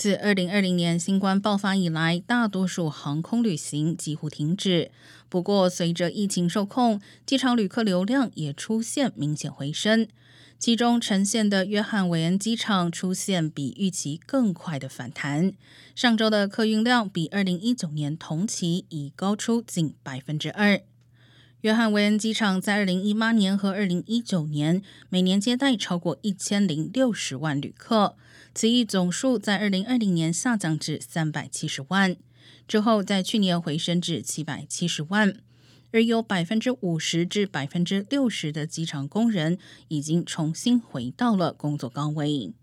自二零二零年新冠爆发以来，大多数航空旅行几乎停止。不过，随着疫情受控，机场旅客流量也出现明显回升。其中，呈现的约翰韦恩机场出现比预期更快的反弹。上周的客运量比二零一九年同期已高出近百分之二。约翰韦恩机场在二零一八年和二零一九年每年接待超过一千零六十万旅客，此一总数在二零二零年下降至三百七十万，之后在去年回升至七百七十万，而有百分之五十至百分之六十的机场工人已经重新回到了工作岗位。